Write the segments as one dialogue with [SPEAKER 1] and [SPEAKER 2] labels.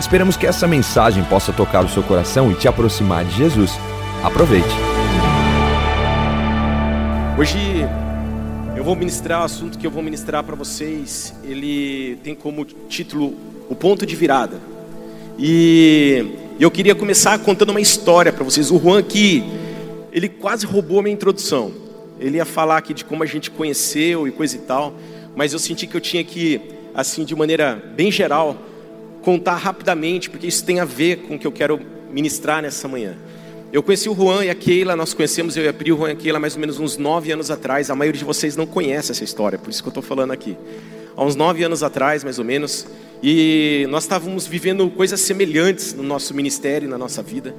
[SPEAKER 1] Esperamos que essa mensagem possa tocar o seu coração e te aproximar de Jesus. Aproveite.
[SPEAKER 2] Hoje eu vou ministrar o assunto que eu vou ministrar para vocês. Ele tem como título O Ponto de Virada. E eu queria começar contando uma história para vocês. O Juan aqui, ele quase roubou a minha introdução. Ele ia falar aqui de como a gente conheceu e coisa e tal, mas eu senti que eu tinha que, assim, de maneira bem geral, contar rapidamente, porque isso tem a ver com o que eu quero ministrar nessa manhã. Eu conheci o Juan e a Keila, nós conhecemos eu e a Pri, o Juan e a Keila, mais ou menos uns nove anos atrás. A maioria de vocês não conhece essa história, por isso que eu estou falando aqui. Há uns nove anos atrás, mais ou menos, e nós estávamos vivendo coisas semelhantes no nosso ministério, na nossa vida.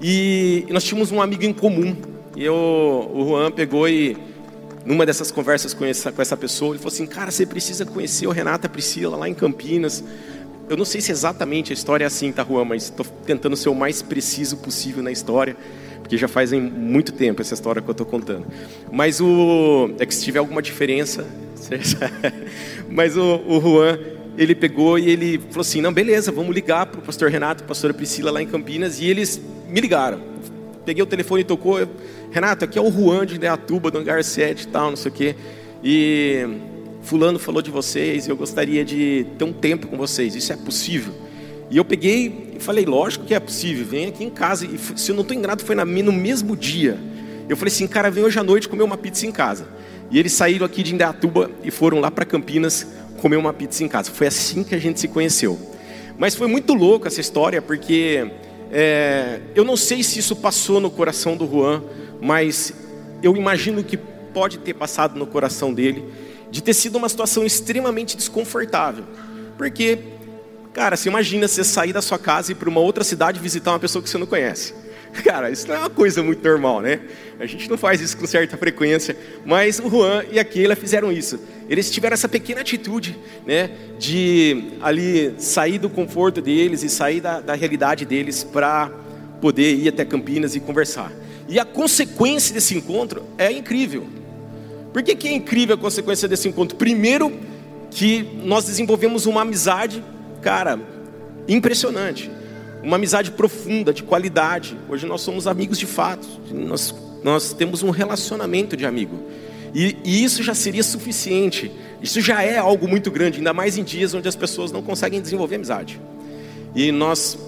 [SPEAKER 2] E nós tínhamos um amigo em comum. E eu, o Juan pegou e, numa dessas conversas com essa, com essa pessoa, ele falou assim: Cara, você precisa conhecer o Renata Priscila lá em Campinas. Eu não sei se exatamente a história é assim, tá, Juan, mas estou tentando ser o mais preciso possível na história, porque já faz muito tempo essa história que eu estou contando. Mas o. É que se tiver alguma diferença. mas o, o Juan, ele pegou e ele falou assim: não, beleza, vamos ligar para o pastor Renato, pastora Priscila lá em Campinas, e eles me ligaram. Peguei o telefone e tocou. Renato, aqui é o Juan de Indaiatuba, do Hangar 7 e tal, não sei o quê. E fulano falou de vocês, eu gostaria de ter um tempo com vocês, isso é possível? E eu peguei e falei, lógico que é possível, vem aqui em casa, e se eu não estou enganado, foi no mesmo dia. Eu falei assim, cara, vem hoje à noite comer uma pizza em casa. E eles saíram aqui de Indaiatuba e foram lá para Campinas comer uma pizza em casa. Foi assim que a gente se conheceu. Mas foi muito louco essa história, porque é, eu não sei se isso passou no coração do Juan, mas eu imagino que pode ter passado no coração dele de ter sido uma situação extremamente desconfortável. Porque, cara, você imagina você sair da sua casa e ir para uma outra cidade visitar uma pessoa que você não conhece. Cara, isso não é uma coisa muito normal, né? A gente não faz isso com certa frequência, mas o Juan e a Keila fizeram isso. Eles tiveram essa pequena atitude, né, de ali sair do conforto deles e sair da, da realidade deles para poder ir até Campinas e conversar. E a consequência desse encontro é incrível. Por que, que é incrível a consequência desse encontro? Primeiro, que nós desenvolvemos uma amizade, cara, impressionante. Uma amizade profunda, de qualidade. Hoje nós somos amigos de fato. Nós, nós temos um relacionamento de amigo. E, e, isso já seria suficiente. Isso já é algo muito grande, ainda mais em dias onde as pessoas não conseguem desenvolver amizade. E nós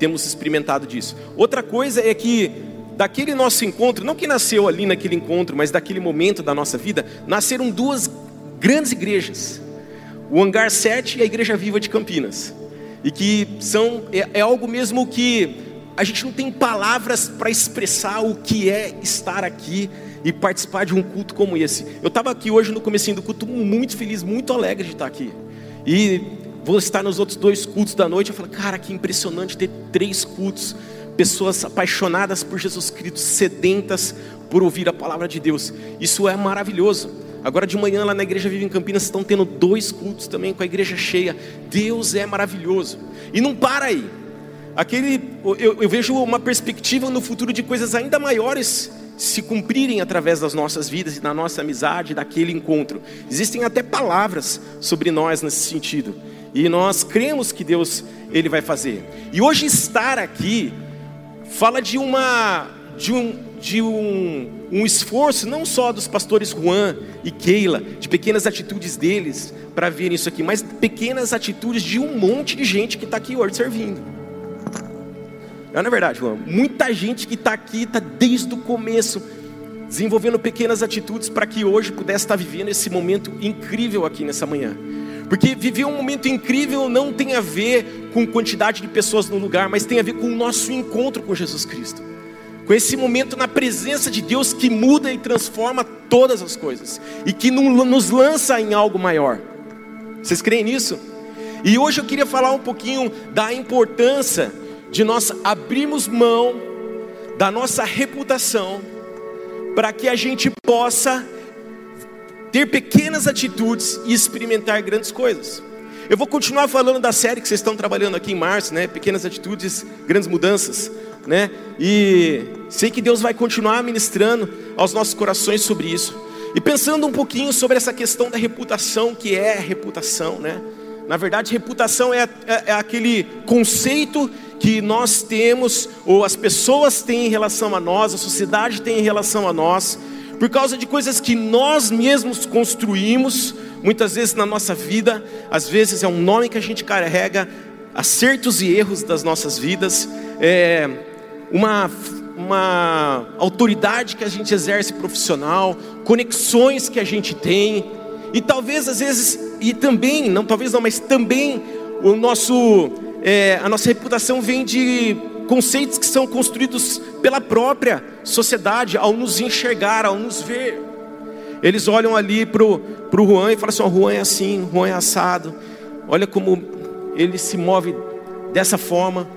[SPEAKER 2] temos experimentado disso. Outra coisa é que daquele nosso encontro, não que nasceu ali naquele encontro, mas daquele momento da nossa vida, nasceram duas grandes igrejas. O Hangar 7 e a Igreja Viva de Campinas. E que são é, é algo mesmo que a gente não tem palavras para expressar o que é estar aqui e participar de um culto como esse. Eu estava aqui hoje no comecinho do culto muito feliz, muito alegre de estar aqui. E vou estar nos outros dois cultos da noite. Eu falo, cara, que impressionante ter três cultos pessoas apaixonadas por Jesus Cristo, sedentas por ouvir a palavra de Deus. Isso é maravilhoso. Agora de manhã lá na igreja Viva em Campinas estão tendo dois cultos também com a igreja cheia. Deus é maravilhoso. E não para aí. Aquele, eu, eu vejo uma perspectiva no futuro de coisas ainda maiores se cumprirem através das nossas vidas e da nossa amizade, daquele encontro. Existem até palavras sobre nós nesse sentido. E nós cremos que Deus ele vai fazer. E hoje estar aqui fala de uma de um, de um, um esforço não só dos pastores Juan e Keila, de pequenas atitudes deles para ver isso aqui, mas pequenas atitudes de um monte de gente que está aqui hoje servindo. Não é verdade, Juan? Muita gente que está aqui, está desde o começo, desenvolvendo pequenas atitudes para que hoje pudesse estar vivendo esse momento incrível aqui nessa manhã. Porque viver um momento incrível não tem a ver com quantidade de pessoas no lugar, mas tem a ver com o nosso encontro com Jesus Cristo. Com esse momento na presença de Deus que muda e transforma todas as coisas e que nos lança em algo maior. Vocês creem nisso? E hoje eu queria falar um pouquinho da importância de nós abrirmos mão da nossa reputação, para que a gente possa ter pequenas atitudes e experimentar grandes coisas. Eu vou continuar falando da série que vocês estão trabalhando aqui em março, né? Pequenas atitudes, grandes mudanças, né? E sei que Deus vai continuar ministrando aos nossos corações sobre isso. E pensando um pouquinho sobre essa questão da reputação, que é reputação, né? Na verdade, reputação é, é, é aquele conceito que nós temos, ou as pessoas têm em relação a nós, a sociedade tem em relação a nós, por causa de coisas que nós mesmos construímos, muitas vezes na nossa vida, às vezes é um nome que a gente carrega, acertos e erros das nossas vidas, é uma, uma autoridade que a gente exerce profissional, conexões que a gente tem, e talvez às vezes, e também, não talvez não, mas também o nosso, é, a nossa reputação vem de conceitos que são construídos pela própria sociedade ao nos enxergar, ao nos ver. Eles olham ali para o Juan e falam assim: o Juan é assim, Juan é assado. Olha como ele se move dessa forma.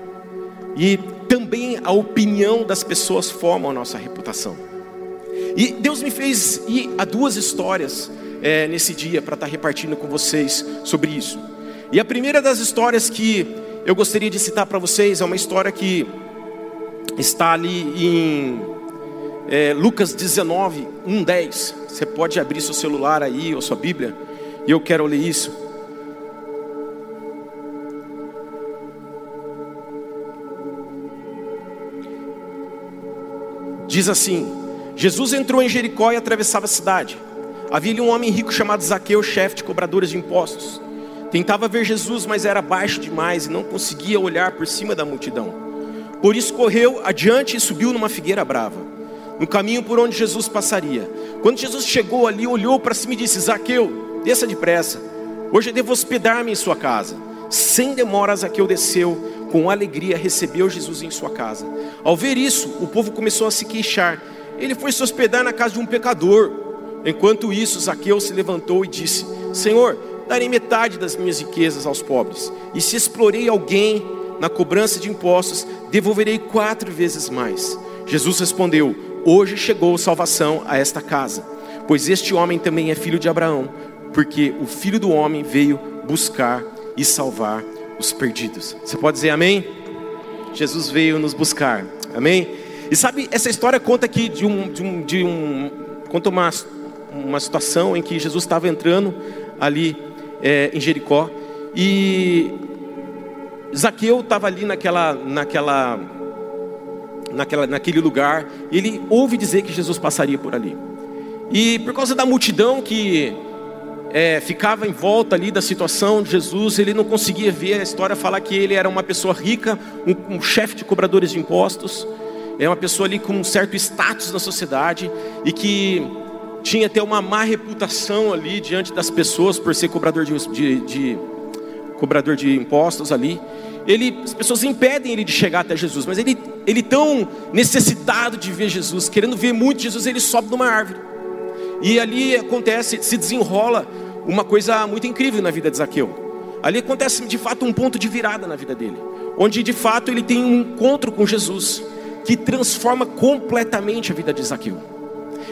[SPEAKER 2] E também a opinião das pessoas forma a nossa reputação. E Deus me fez ir a duas histórias é, nesse dia para estar tá repartindo com vocês sobre isso. E a primeira das histórias que eu gostaria de citar para vocês é uma história que está ali em é, Lucas 19, 1, 10. Você pode abrir seu celular aí ou sua Bíblia, e eu quero ler isso. Diz assim: Jesus entrou em Jericó e atravessava a cidade. Havia ali um homem rico chamado Zaqueu, chefe de cobradores de impostos. Tentava ver Jesus, mas era baixo demais e não conseguia olhar por cima da multidão. Por isso correu adiante e subiu numa figueira brava no caminho por onde Jesus passaria. Quando Jesus chegou ali, olhou para cima e disse: Zaqueu, desça depressa. Hoje eu devo hospedar-me em sua casa. Sem demora, Zaqueu desceu, com alegria recebeu Jesus em sua casa. Ao ver isso, o povo começou a se queixar. Ele foi se hospedar na casa de um pecador. Enquanto isso, Zaqueu se levantou e disse: Senhor, darei metade das minhas riquezas aos pobres. E se explorei alguém na cobrança de impostos, devolverei quatro vezes mais. Jesus respondeu: Hoje chegou salvação a esta casa, pois este homem também é filho de Abraão, porque o filho do homem veio buscar e salvar os perdidos. Você pode dizer amém? Jesus veio nos buscar, amém? E sabe, essa história conta aqui de um, de um, de um conta uma, uma situação em que Jesus estava entrando ali é, em Jericó e Zaqueu estava ali naquela, naquela naquela, naquele lugar, ele ouve dizer que Jesus passaria por ali. E por causa da multidão que é, ficava em volta ali da situação de Jesus, ele não conseguia ver a história falar que ele era uma pessoa rica, um, um chefe de cobradores de impostos, é uma pessoa ali com um certo status na sociedade e que tinha até uma má reputação ali diante das pessoas por ser cobrador de, de, de cobrador de impostos ali ele, as pessoas impedem ele de chegar até Jesus, mas ele, ele tão necessitado de ver Jesus, querendo ver muito Jesus, ele sobe numa árvore. E ali acontece, se desenrola uma coisa muito incrível na vida de Zaqueu. Ali acontece de fato um ponto de virada na vida dele, onde de fato ele tem um encontro com Jesus que transforma completamente a vida de Zaqueu.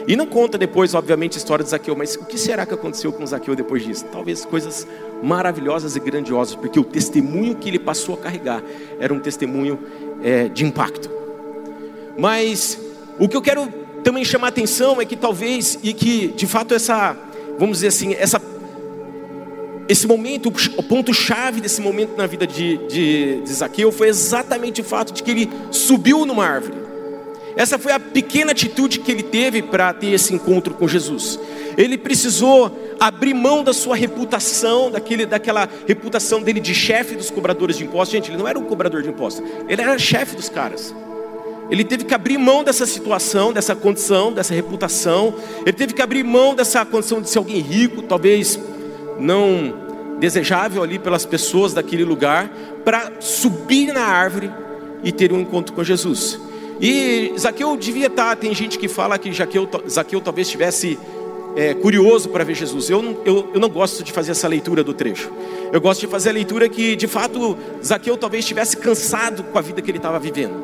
[SPEAKER 2] E não conta depois, obviamente, a história de Zaqueu, mas o que será que aconteceu com Zaqueu depois disso? Talvez coisas maravilhosas e grandiosas, porque o testemunho que ele passou a carregar era um testemunho é, de impacto. Mas o que eu quero também chamar a atenção é que talvez, e que de fato essa, vamos dizer assim, essa, esse momento, o ponto-chave desse momento na vida de, de, de Zaqueu foi exatamente o fato de que ele subiu numa árvore. Essa foi a pequena atitude que ele teve para ter esse encontro com Jesus. Ele precisou abrir mão da sua reputação, daquele, daquela reputação dele de chefe dos cobradores de impostos. Gente, ele não era um cobrador de impostos, ele era chefe dos caras. Ele teve que abrir mão dessa situação, dessa condição, dessa reputação. Ele teve que abrir mão dessa condição de ser alguém rico, talvez não desejável ali pelas pessoas daquele lugar, para subir na árvore e ter um encontro com Jesus. E Zaqueu devia estar, tá, tem gente que fala que Zaqueu, Zaqueu talvez estivesse é, curioso para ver Jesus. Eu não, eu, eu não gosto de fazer essa leitura do trecho. Eu gosto de fazer a leitura que, de fato, Zaqueu talvez estivesse cansado com a vida que ele estava vivendo.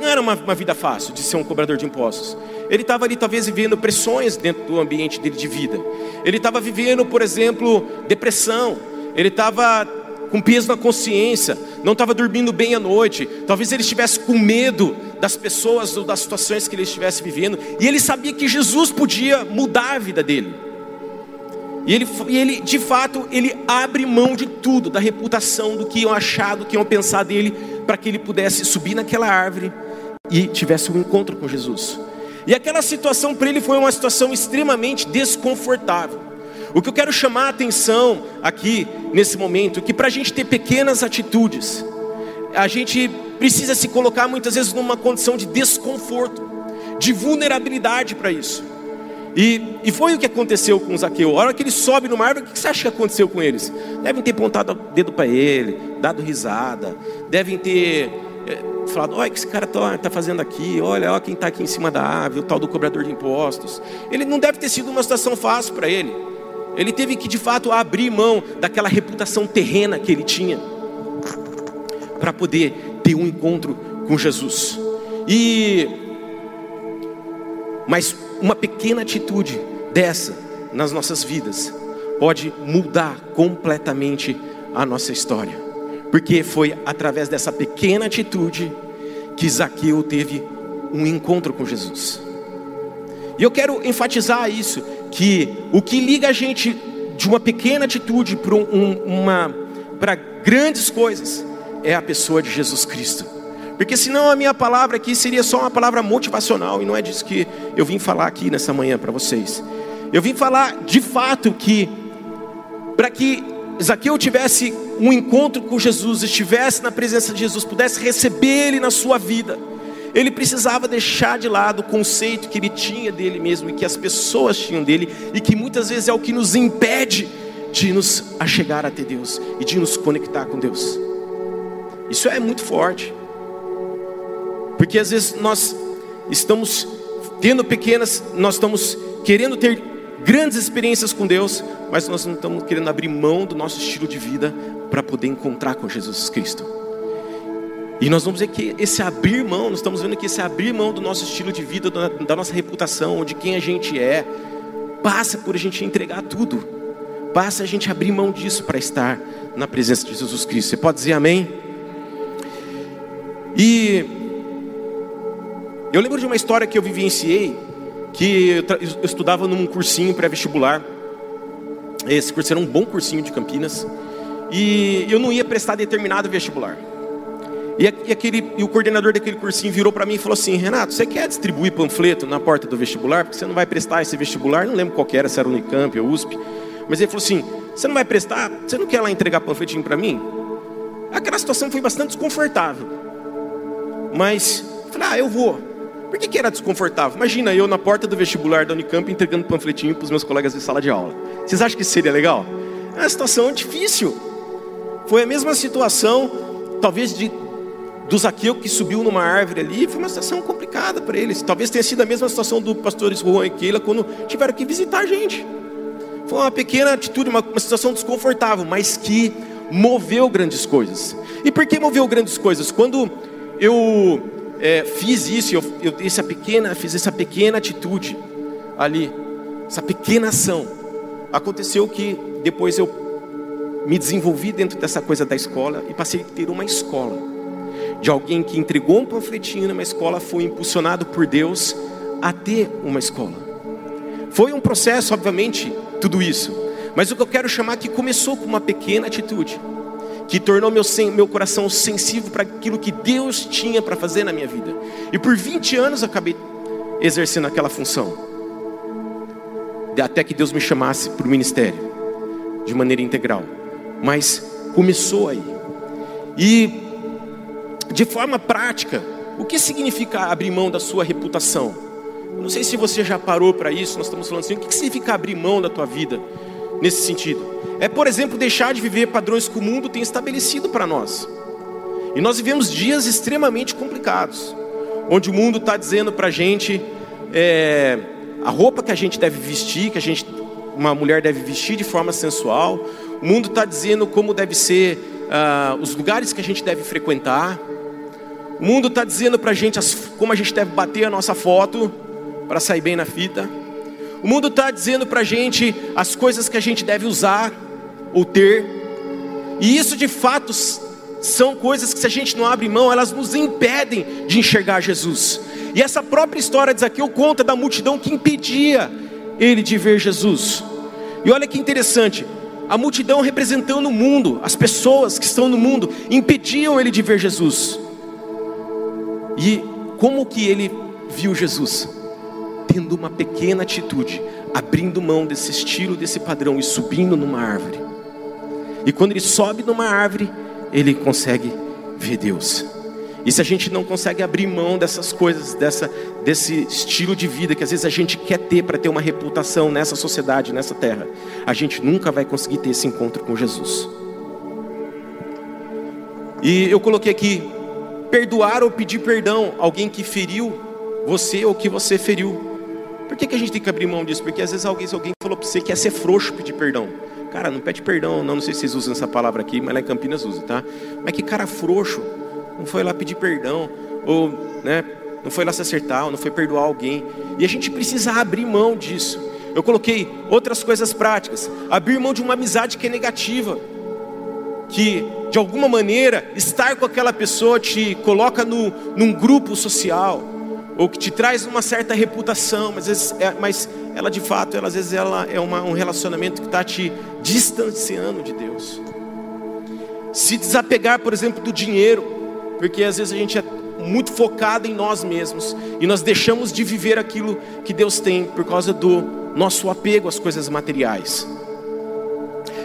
[SPEAKER 2] não era uma, uma vida fácil de ser um cobrador de impostos. Ele estava ali talvez vivendo pressões dentro do ambiente dele de vida. Ele estava vivendo, por exemplo, depressão. Ele estava com peso na consciência, não estava dormindo bem à noite. Talvez ele estivesse com medo das pessoas ou das situações que ele estivesse vivendo. E ele sabia que Jesus podia mudar a vida dele. E ele, e ele, de fato, ele abre mão de tudo, da reputação, do que iam achar, do que iam pensar dele, para que ele pudesse subir naquela árvore e tivesse um encontro com Jesus. E aquela situação para ele foi uma situação extremamente desconfortável. O que eu quero chamar a atenção aqui, nesse momento, é que para a gente ter pequenas atitudes, a gente precisa se colocar muitas vezes numa condição de desconforto, de vulnerabilidade para isso. E, e, foi o que aconteceu com Zaqueu. A hora que ele sobe no mar, o que você acha que aconteceu com eles? Devem ter apontado o dedo para ele, dado risada, devem ter é, falado: olha o que esse cara está tá fazendo aqui, olha, olha quem está aqui em cima da árvore, o tal do cobrador de impostos. Ele não deve ter sido uma situação fácil para ele. Ele teve que de fato abrir mão daquela reputação terrena que ele tinha para poder ter um encontro com Jesus. E mas uma pequena atitude dessa nas nossas vidas pode mudar completamente a nossa história. Porque foi através dessa pequena atitude que Zaqueu teve um encontro com Jesus. E eu quero enfatizar isso, que o que liga a gente de uma pequena atitude para um, uma para grandes coisas é a pessoa de Jesus Cristo. Porque senão a minha palavra aqui seria só uma palavra motivacional e não é disso que eu vim falar aqui nessa manhã para vocês. Eu vim falar de fato que para que Zaqueu tivesse um encontro com Jesus, estivesse na presença de Jesus, pudesse receber ele na sua vida ele precisava deixar de lado o conceito que ele tinha dele mesmo e que as pessoas tinham dele e que muitas vezes é o que nos impede de nos achegar até Deus e de nos conectar com Deus. Isso é muito forte. Porque às vezes nós estamos tendo pequenas, nós estamos querendo ter grandes experiências com Deus, mas nós não estamos querendo abrir mão do nosso estilo de vida para poder encontrar com Jesus Cristo. E nós vamos ver que esse abrir mão, nós estamos vendo que esse abrir mão do nosso estilo de vida, da nossa reputação, de quem a gente é, passa por a gente entregar tudo. Passa a gente abrir mão disso para estar na presença de Jesus Cristo. Você pode dizer amém? E eu lembro de uma história que eu vivenciei, que eu, estudava num cursinho pré-vestibular. Esse curso era um bom cursinho de Campinas. E eu não ia prestar determinado vestibular. E, aquele, e o coordenador daquele cursinho virou para mim e falou assim: Renato, você quer distribuir panfleto na porta do vestibular? Porque você não vai prestar esse vestibular. Não lembro qual era, se era Unicamp ou USP. Mas ele falou assim: Você não vai prestar? Você não quer lá entregar panfletinho para mim? Aquela situação foi bastante desconfortável. Mas, falei: Ah, eu vou. Por que, que era desconfortável? Imagina eu na porta do vestibular da Unicamp entregando panfletinho para os meus colegas de sala de aula. Vocês acham que seria legal? É uma situação difícil. Foi a mesma situação, talvez de do Zaqueu que subiu numa árvore ali, foi uma situação complicada para eles. Talvez tenha sido a mesma situação do pastores Juan e Keila quando tiveram que visitar a gente. Foi uma pequena atitude, uma, uma situação desconfortável, mas que moveu grandes coisas. E por que moveu grandes coisas? Quando eu é, fiz isso, eu, eu essa pequena, fiz essa pequena atitude ali, essa pequena ação, aconteceu que depois eu me desenvolvi dentro dessa coisa da escola e passei a ter uma escola de alguém que entregou um panfletinho numa escola, foi impulsionado por Deus a ter uma escola. Foi um processo, obviamente, tudo isso. Mas o que eu quero chamar que começou com uma pequena atitude, que tornou meu, meu coração sensível para aquilo que Deus tinha para fazer na minha vida. E por 20 anos eu acabei exercendo aquela função. Até que Deus me chamasse para o ministério, de maneira integral. Mas começou aí. E de forma prática, o que significa abrir mão da sua reputação? Não sei se você já parou para isso, nós estamos falando assim, o que significa abrir mão da tua vida nesse sentido? É, por exemplo, deixar de viver padrões que o mundo tem estabelecido para nós. E nós vivemos dias extremamente complicados, onde o mundo está dizendo para a gente é, a roupa que a gente deve vestir, que a gente, uma mulher deve vestir de forma sensual. O mundo está dizendo como deve ser uh, os lugares que a gente deve frequentar. O mundo está dizendo para a gente como a gente deve bater a nossa foto para sair bem na fita. O mundo está dizendo para a gente as coisas que a gente deve usar ou ter. E isso de fato são coisas que se a gente não abre mão, elas nos impedem de enxergar Jesus. E essa própria história de Zaqueu conta da multidão que impedia ele de ver Jesus. E olha que interessante, a multidão representando o mundo, as pessoas que estão no mundo, impediam ele de ver Jesus. E como que ele viu Jesus? Tendo uma pequena atitude, abrindo mão desse estilo, desse padrão e subindo numa árvore. E quando ele sobe numa árvore, ele consegue ver Deus. E se a gente não consegue abrir mão dessas coisas, dessa, desse estilo de vida que às vezes a gente quer ter para ter uma reputação nessa sociedade, nessa terra, a gente nunca vai conseguir ter esse encontro com Jesus. E eu coloquei aqui: perdoar ou pedir perdão alguém que feriu você ou que você feriu. Por que, que a gente tem que abrir mão disso? Porque às vezes alguém, alguém falou para você que é ser frouxo pedir perdão. Cara, não pede perdão, não, não sei se vocês usam essa palavra aqui, mas lá em Campinas usa, tá? Mas que cara frouxo não foi lá pedir perdão, ou né, não foi lá se acertar, ou não foi perdoar alguém. E a gente precisa abrir mão disso. Eu coloquei outras coisas práticas. Abrir mão de uma amizade que é negativa. Que de alguma maneira estar com aquela pessoa te coloca no, num grupo social. Ou que te traz uma certa reputação, mas, é, mas ela de fato, ela, às vezes ela é uma, um relacionamento que está te distanciando de Deus. Se desapegar, por exemplo, do dinheiro porque às vezes a gente é muito focado em nós mesmos e nós deixamos de viver aquilo que Deus tem por causa do nosso apego às coisas materiais.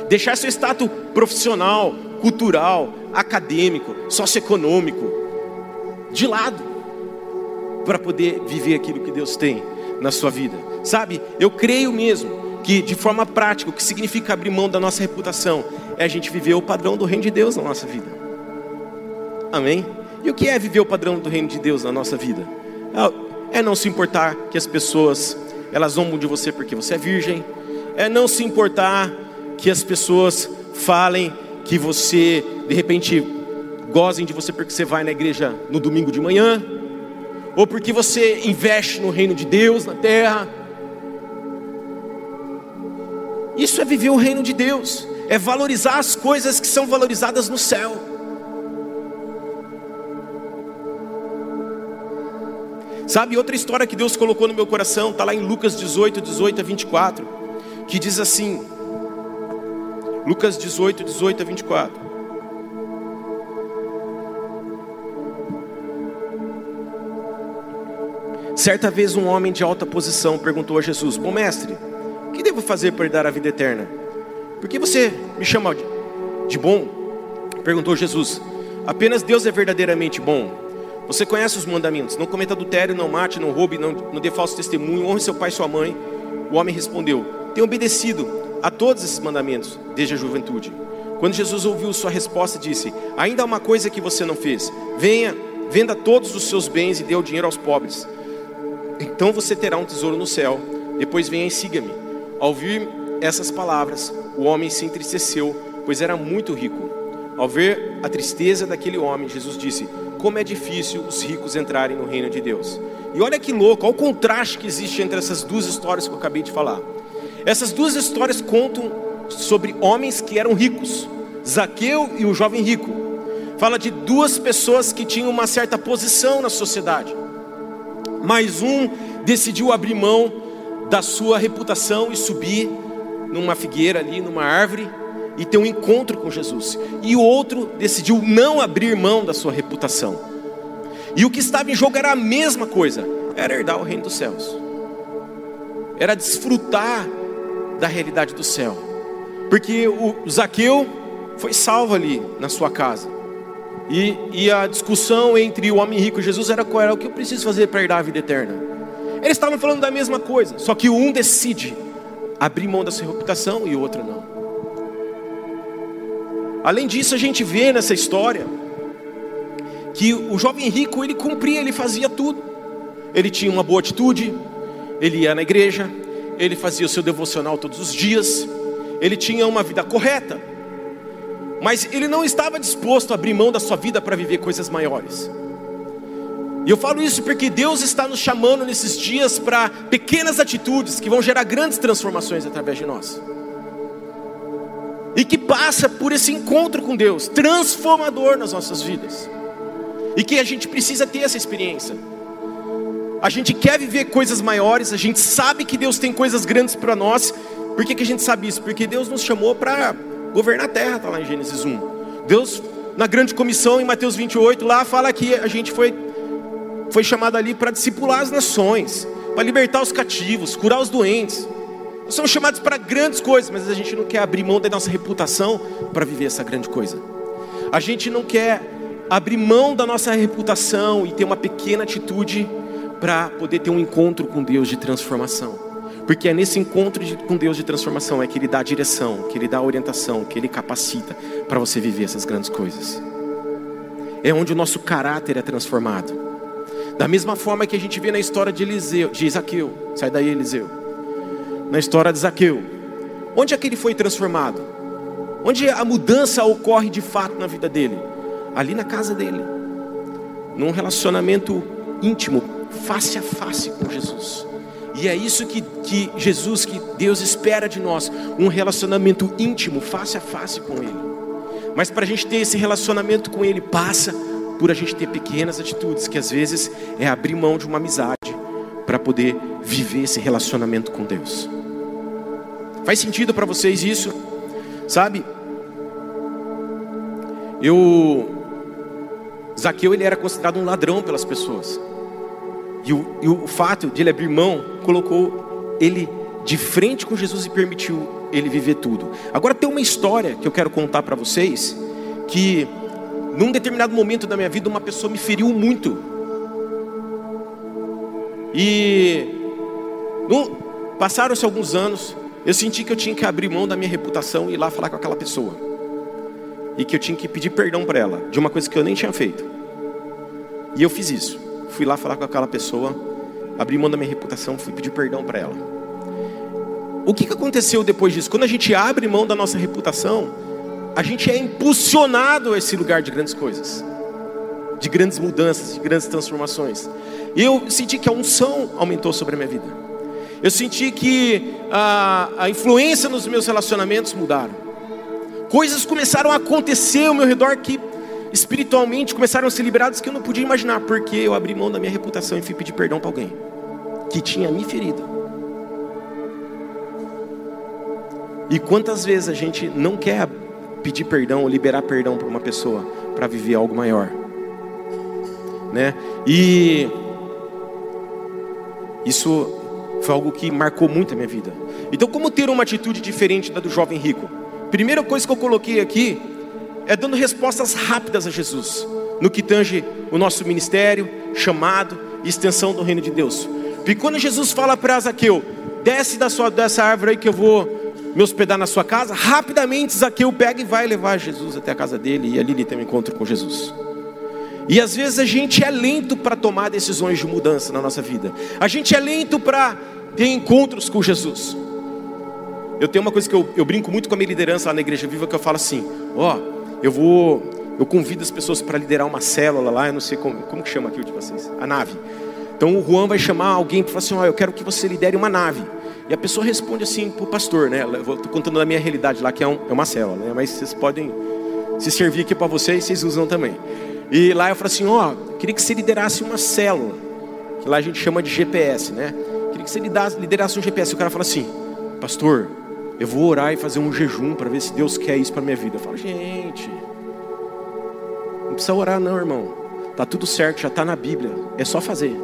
[SPEAKER 2] Deixar seu status profissional, cultural, acadêmico, socioeconômico de lado para poder viver aquilo que Deus tem na sua vida. Sabe? Eu creio mesmo que de forma prática o que significa abrir mão da nossa reputação é a gente viver o padrão do reino de Deus na nossa vida. Amém? E o que é viver o padrão do reino de Deus na nossa vida? É não se importar que as pessoas elas zombam de você porque você é virgem. É não se importar que as pessoas falem que você de repente gozem de você porque você vai na igreja no domingo de manhã, ou porque você investe no reino de Deus na terra. Isso é viver o reino de Deus, é valorizar as coisas que são valorizadas no céu. Sabe, outra história que Deus colocou no meu coração, está lá em Lucas 18, 18 a 24, que diz assim: Lucas 18, 18 a 24. Certa vez um homem de alta posição perguntou a Jesus: Bom mestre, o que devo fazer para dar a vida eterna? Por que você me chama de bom? Perguntou Jesus. Apenas Deus é verdadeiramente bom. Você conhece os mandamentos: não cometa adultério, não mate, não roube, não, não dê falso testemunho, honre seu pai e sua mãe. O homem respondeu: Tenho obedecido a todos esses mandamentos desde a juventude. Quando Jesus ouviu sua resposta, disse: Ainda há uma coisa que você não fez. Venha, venda todos os seus bens e dê o dinheiro aos pobres. Então você terá um tesouro no céu. Depois venha e siga-me. Ao ouvir essas palavras, o homem se entristeceu, pois era muito rico. Ao ver a tristeza daquele homem, Jesus disse: como é difícil os ricos entrarem no reino de Deus. E olha que louco, olha o contraste que existe entre essas duas histórias que eu acabei de falar. Essas duas histórias contam sobre homens que eram ricos, Zaqueu e o jovem rico. Fala de duas pessoas que tinham uma certa posição na sociedade. Mas um decidiu abrir mão da sua reputação e subir numa figueira ali, numa árvore, e ter um encontro com Jesus. E o outro decidiu não abrir mão da sua reputação. E o que estava em jogo era a mesma coisa: era herdar o reino dos céus, era desfrutar da realidade do céu. Porque o Zaqueu foi salvo ali na sua casa. E, e a discussão entre o homem rico e Jesus era qual era o que eu preciso fazer para herdar a vida eterna. Eles estavam falando da mesma coisa, só que um decide abrir mão da sua reputação e o outro não. Além disso, a gente vê nessa história que o jovem rico, ele cumpria, ele fazia tudo. Ele tinha uma boa atitude, ele ia na igreja, ele fazia o seu devocional todos os dias, ele tinha uma vida correta. Mas ele não estava disposto a abrir mão da sua vida para viver coisas maiores. E eu falo isso porque Deus está nos chamando nesses dias para pequenas atitudes que vão gerar grandes transformações através de nós. E que passa por esse encontro com Deus, transformador nas nossas vidas. E que a gente precisa ter essa experiência. A gente quer viver coisas maiores, a gente sabe que Deus tem coisas grandes para nós. Por que, que a gente sabe isso? Porque Deus nos chamou para governar a terra, está lá em Gênesis 1. Deus, na grande comissão, em Mateus 28, lá fala que a gente foi, foi chamado ali para discipular as nações, para libertar os cativos, curar os doentes. Nós somos chamados para grandes coisas, mas a gente não quer abrir mão da nossa reputação para viver essa grande coisa. A gente não quer abrir mão da nossa reputação e ter uma pequena atitude para poder ter um encontro com Deus de transformação. Porque é nesse encontro de, com Deus de transformação é que Ele dá a direção, que Ele dá a orientação, que Ele capacita para você viver essas grandes coisas. É onde o nosso caráter é transformado. Da mesma forma que a gente vê na história de Eliseu, de sai daí Eliseu. Na história de Zaqueu, onde é que ele foi transformado? Onde a mudança ocorre de fato na vida dele? Ali na casa dele, num relacionamento íntimo, face a face com Jesus. E é isso que, que Jesus, que Deus espera de nós, um relacionamento íntimo, face a face com Ele. Mas para a gente ter esse relacionamento com Ele, passa por a gente ter pequenas atitudes, que às vezes é abrir mão de uma amizade para poder viver esse relacionamento com Deus. Faz sentido para vocês isso? Sabe? Eu Zaqueu ele era considerado um ladrão pelas pessoas. E o, e o fato de ele abrir mão colocou ele de frente com Jesus e permitiu ele viver tudo. Agora tem uma história que eu quero contar para vocês que num determinado momento da minha vida uma pessoa me feriu muito. E passaram-se alguns anos, eu senti que eu tinha que abrir mão da minha reputação e ir lá falar com aquela pessoa. E que eu tinha que pedir perdão para ela de uma coisa que eu nem tinha feito. E eu fiz isso fui lá falar com aquela pessoa, abri mão da minha reputação, fui pedir perdão para ela. O que, que aconteceu depois disso? Quando a gente abre mão da nossa reputação, a gente é impulsionado a esse lugar de grandes coisas, de grandes mudanças, de grandes transformações. Eu senti que a unção aumentou sobre a minha vida. Eu senti que a, a influência nos meus relacionamentos mudaram. Coisas começaram a acontecer ao meu redor que espiritualmente começaram a ser liberados que eu não podia imaginar, porque eu abri mão da minha reputação e fui pedir perdão para alguém que tinha me ferido. E quantas vezes a gente não quer pedir perdão ou liberar perdão para uma pessoa para viver algo maior, né? E isso foi algo que marcou muito a minha vida. Então, como ter uma atitude diferente da do jovem rico? Primeira coisa que eu coloquei aqui é dando respostas rápidas a Jesus, no que tange o nosso ministério, chamado e extensão do reino de Deus. Porque quando Jesus fala para Zaqueu, desce da sua, dessa árvore aí que eu vou me hospedar na sua casa, rapidamente Zaqueu pega e vai levar Jesus até a casa dele e ali ele tem um encontro com Jesus. E às vezes a gente é lento para tomar decisões de mudança na nossa vida. A gente é lento para ter encontros com Jesus. Eu tenho uma coisa que eu, eu brinco muito com a minha liderança lá na Igreja Viva que eu falo assim: ó, oh, eu vou, eu convido as pessoas para liderar uma célula lá, eu não sei como, como que chama aqui o de vocês, a nave. Então o Juan vai chamar alguém para falar assim, ó, oh, eu quero que você lidere uma nave. E a pessoa responde assim para o pastor, né? Eu estou contando da minha realidade lá, que é, um, é uma célula, né? Mas vocês podem se servir aqui para vocês, vocês usam também. E lá eu falo assim, ó, oh, queria que você liderasse uma célula, que lá a gente chama de GPS, né? Queria que você liderasse um GPS. E o cara fala assim, pastor, eu vou orar e fazer um jejum para ver se Deus quer isso para minha vida. Eu falo, gente, não precisa orar não, irmão. Tá tudo certo, já está na Bíblia. É só fazer.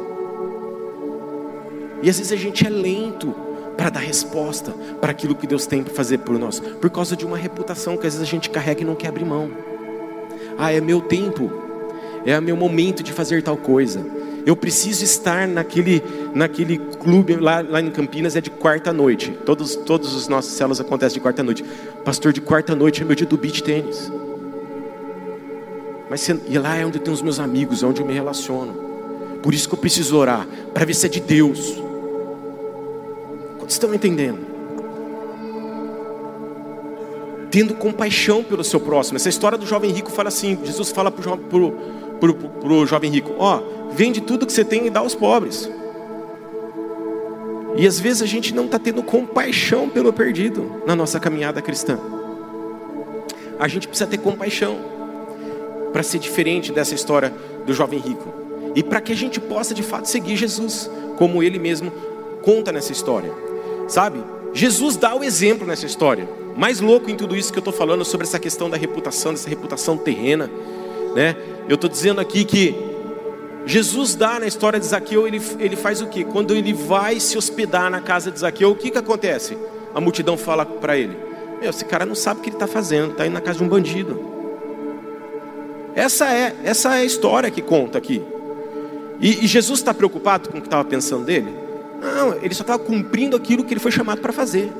[SPEAKER 2] E às vezes a gente é lento para dar resposta para aquilo que Deus tem para fazer por nós, por causa de uma reputação que às vezes a gente carrega e não quer abrir mão. Ah, é meu tempo, é meu momento de fazer tal coisa. Eu preciso estar naquele, naquele clube lá, lá em Campinas, é de quarta noite. Todos, todos os nossos células acontecem de quarta noite. Pastor, de quarta noite é meu dia do beach tênis. Mas e lá é onde eu tenho os meus amigos, é onde eu me relaciono. Por isso que eu preciso orar, para ver se é de Deus. Quantos estão entendendo? Tendo compaixão pelo seu próximo. Essa história do jovem rico fala assim: Jesus fala para o para o jovem rico: Ó, vende tudo que você tem e dá aos pobres. E às vezes a gente não está tendo compaixão pelo perdido na nossa caminhada cristã. A gente precisa ter compaixão para ser diferente dessa história do jovem rico. E para que a gente possa de fato seguir Jesus, como ele mesmo conta nessa história. Sabe? Jesus dá o exemplo nessa história. Mais louco em tudo isso que eu estou falando sobre essa questão da reputação, dessa reputação terrena, né? Eu estou dizendo aqui que Jesus dá na história de Zaqueu, ele, ele faz o que? Quando ele vai se hospedar na casa de Zaqueu, o que, que acontece? A multidão fala para ele: Meu, esse cara não sabe o que ele está fazendo, está indo na casa de um bandido. Essa é, essa é a história que conta aqui. E, e Jesus está preocupado com o que estava pensando dele? Não, ele só estava cumprindo aquilo que ele foi chamado para fazer.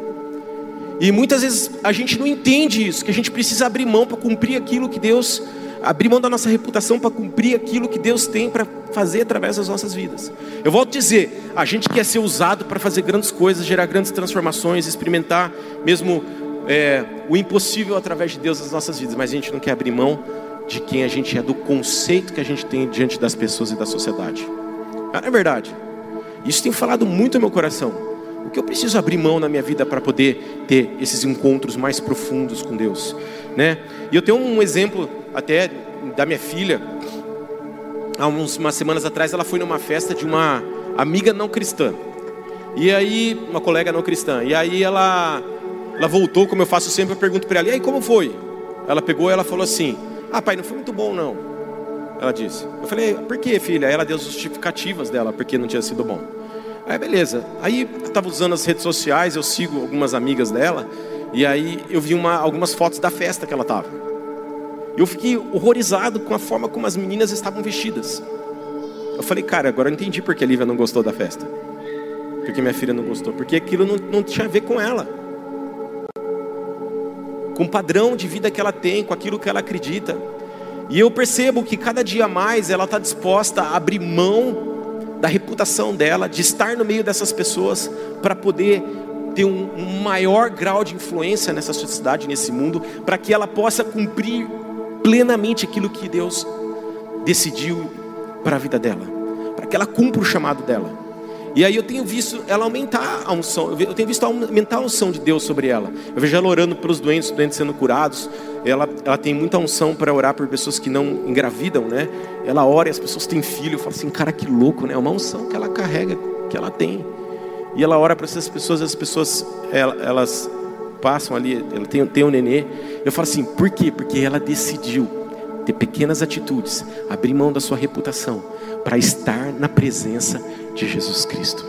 [SPEAKER 2] E muitas vezes a gente não entende isso, que a gente precisa abrir mão para cumprir aquilo que Deus abrir mão da nossa reputação para cumprir aquilo que Deus tem para fazer através das nossas vidas. Eu volto a dizer, a gente quer ser usado para fazer grandes coisas, gerar grandes transformações, experimentar mesmo é, o impossível através de Deus nas nossas vidas, mas a gente não quer abrir mão de quem a gente é, do conceito que a gente tem diante das pessoas e da sociedade. Não é verdade. Isso tem falado muito no meu coração. O que eu preciso abrir mão na minha vida para poder ter esses encontros mais profundos com Deus, né? E eu tenho um exemplo até da minha filha. Há umas semanas atrás, ela foi numa festa de uma amiga não cristã. E aí, uma colega não cristã. E aí ela, ela voltou, como eu faço sempre, eu pergunto para ela: e aí, como foi? Ela pegou e ela falou assim: Ah, pai, não foi muito bom não. Ela disse. Eu falei: Por que, filha? Aí ela deu as justificativas dela, porque não tinha sido bom. Aí, beleza. Aí estava usando as redes sociais, eu sigo algumas amigas dela. E aí eu vi uma, algumas fotos da festa que ela estava. Eu fiquei horrorizado com a forma como as meninas estavam vestidas. Eu falei, cara, agora eu entendi porque a Lívia não gostou da festa. Porque minha filha não gostou. Porque aquilo não, não tinha a ver com ela. Com o padrão de vida que ela tem, com aquilo que ela acredita. E eu percebo que cada dia mais ela está disposta a abrir mão da reputação dela, de estar no meio dessas pessoas, para poder ter um, um maior grau de influência nessa sociedade, nesse mundo, para que ela possa cumprir plenamente aquilo que Deus decidiu para a vida dela, para que ela cumpra o chamado dela. E aí eu tenho visto ela aumentar a unção, eu tenho visto aumentar a unção de Deus sobre ela. Eu vejo ela orando pelos doentes, os doentes sendo curados. Ela, ela tem muita unção para orar por pessoas que não engravidam, né? Ela ora e as pessoas têm filho. Eu falo assim, cara, que louco, né? É uma unção que ela carrega, que ela tem. E ela ora para essas pessoas, as pessoas, elas passam ali, ela tem, tem um nenê. Eu falo assim, por quê? Porque ela decidiu ter pequenas atitudes, abrir mão da sua reputação, para estar na presença de Jesus Cristo.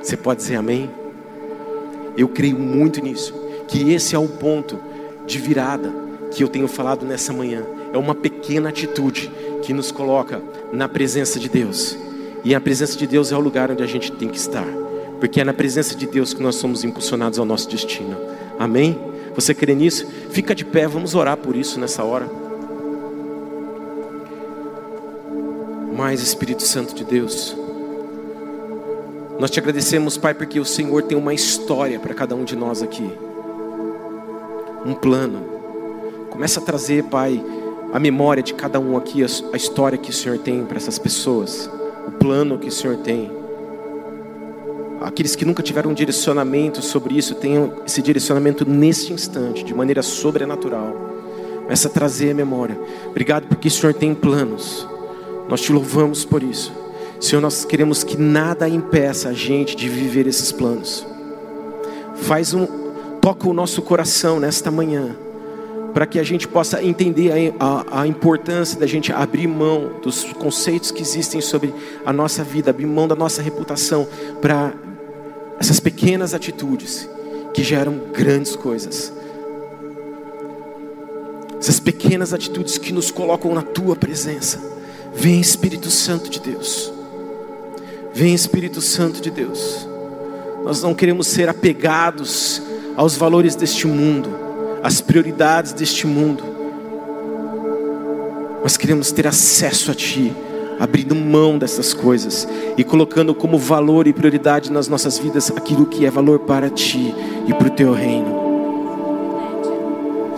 [SPEAKER 2] Você pode dizer amém? Eu creio muito nisso, que esse é o ponto de virada que eu tenho falado nessa manhã. É uma pequena atitude que nos coloca na presença de Deus. E a presença de Deus é o lugar onde a gente tem que estar porque é na presença de Deus que nós somos impulsionados ao nosso destino. Amém? Você crê nisso? Fica de pé, vamos orar por isso nessa hora. Mais Espírito Santo de Deus. Nós te agradecemos, Pai, porque o Senhor tem uma história para cada um de nós aqui. Um plano. Começa a trazer, Pai, a memória de cada um aqui, a história que o Senhor tem para essas pessoas, o plano que o Senhor tem. Aqueles que nunca tiveram um direcionamento sobre isso, tenham esse direcionamento nesse instante, de maneira sobrenatural. Começa a trazer a memória. Obrigado porque o Senhor tem planos. Nós te louvamos por isso. Senhor, nós queremos que nada impeça a gente de viver esses planos. Faz um, toca o nosso coração nesta manhã, para que a gente possa entender a, a, a, importância da gente abrir mão dos conceitos que existem sobre a nossa vida, abrir mão da nossa reputação, para essas pequenas atitudes que geram grandes coisas. Essas pequenas atitudes que nos colocam na tua presença. Vem Espírito Santo de Deus. Vem Espírito Santo de Deus. Nós não queremos ser apegados aos valores deste mundo, às prioridades deste mundo. Nós queremos ter acesso a Ti abrindo mão dessas coisas e colocando como valor e prioridade nas nossas vidas aquilo que é valor para ti e para o teu reino.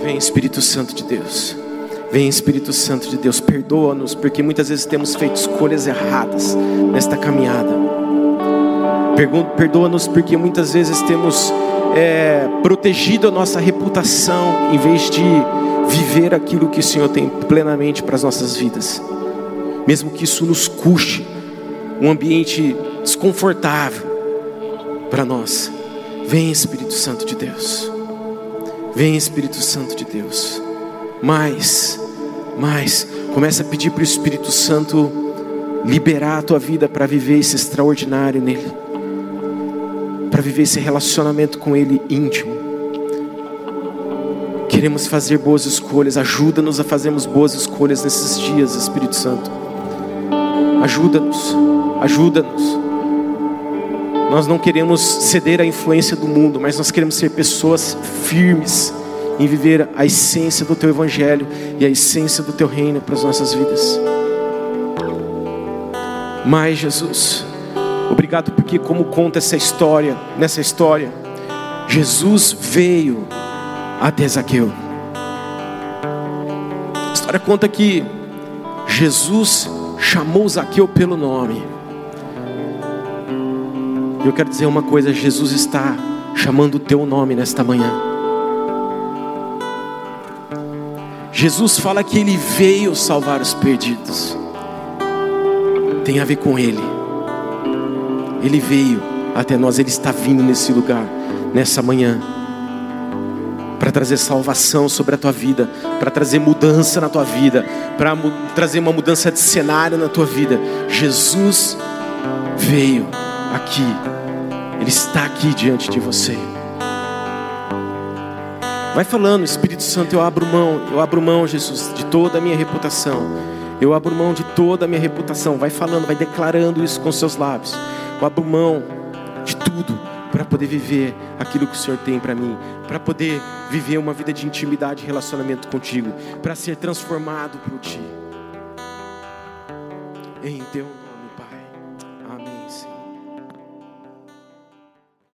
[SPEAKER 2] Vem Espírito Santo de Deus, Vem Espírito Santo de Deus, perdoa-nos, porque muitas vezes temos feito escolhas erradas nesta caminhada. Perdoa-nos porque muitas vezes temos é, protegido a nossa reputação em vez de viver aquilo que o Senhor tem plenamente para as nossas vidas, mesmo que isso nos custe um ambiente desconfortável para nós. Vem Espírito Santo de Deus, vem Espírito Santo de Deus, mais, mais, começa a pedir para o Espírito Santo liberar a tua vida para viver esse extraordinário nele, para viver esse relacionamento com Ele íntimo. Queremos fazer boas escolhas, ajuda-nos a fazermos boas escolhas nesses dias, Espírito Santo. Ajuda-nos, ajuda-nos. Nós não queremos ceder à influência do mundo, mas nós queremos ser pessoas firmes em viver a essência do teu evangelho e a essência do teu reino para as nossas vidas. Mas Jesus, obrigado porque como conta essa história, nessa história, Jesus veio até Zaqueu. A história conta que Jesus chamou Zaqueu pelo nome. Eu quero dizer uma coisa: Jesus está chamando o teu nome nesta manhã. Jesus fala que ele veio salvar os perdidos. Tem a ver com ele. Ele veio até nós, ele está vindo nesse lugar, nessa manhã, para trazer salvação sobre a tua vida, para trazer mudança na tua vida, para trazer uma mudança de cenário na tua vida. Jesus veio aqui, ele está aqui diante de você. Vai falando, Espírito Santo, eu abro mão, eu abro mão, Jesus, de toda a minha reputação. Eu abro mão de toda a minha reputação. Vai falando, vai declarando isso com seus lábios. Eu abro mão de tudo para poder viver aquilo que o Senhor tem para mim, para poder viver uma vida de intimidade e relacionamento contigo, para ser transformado por ti. Em teu nome.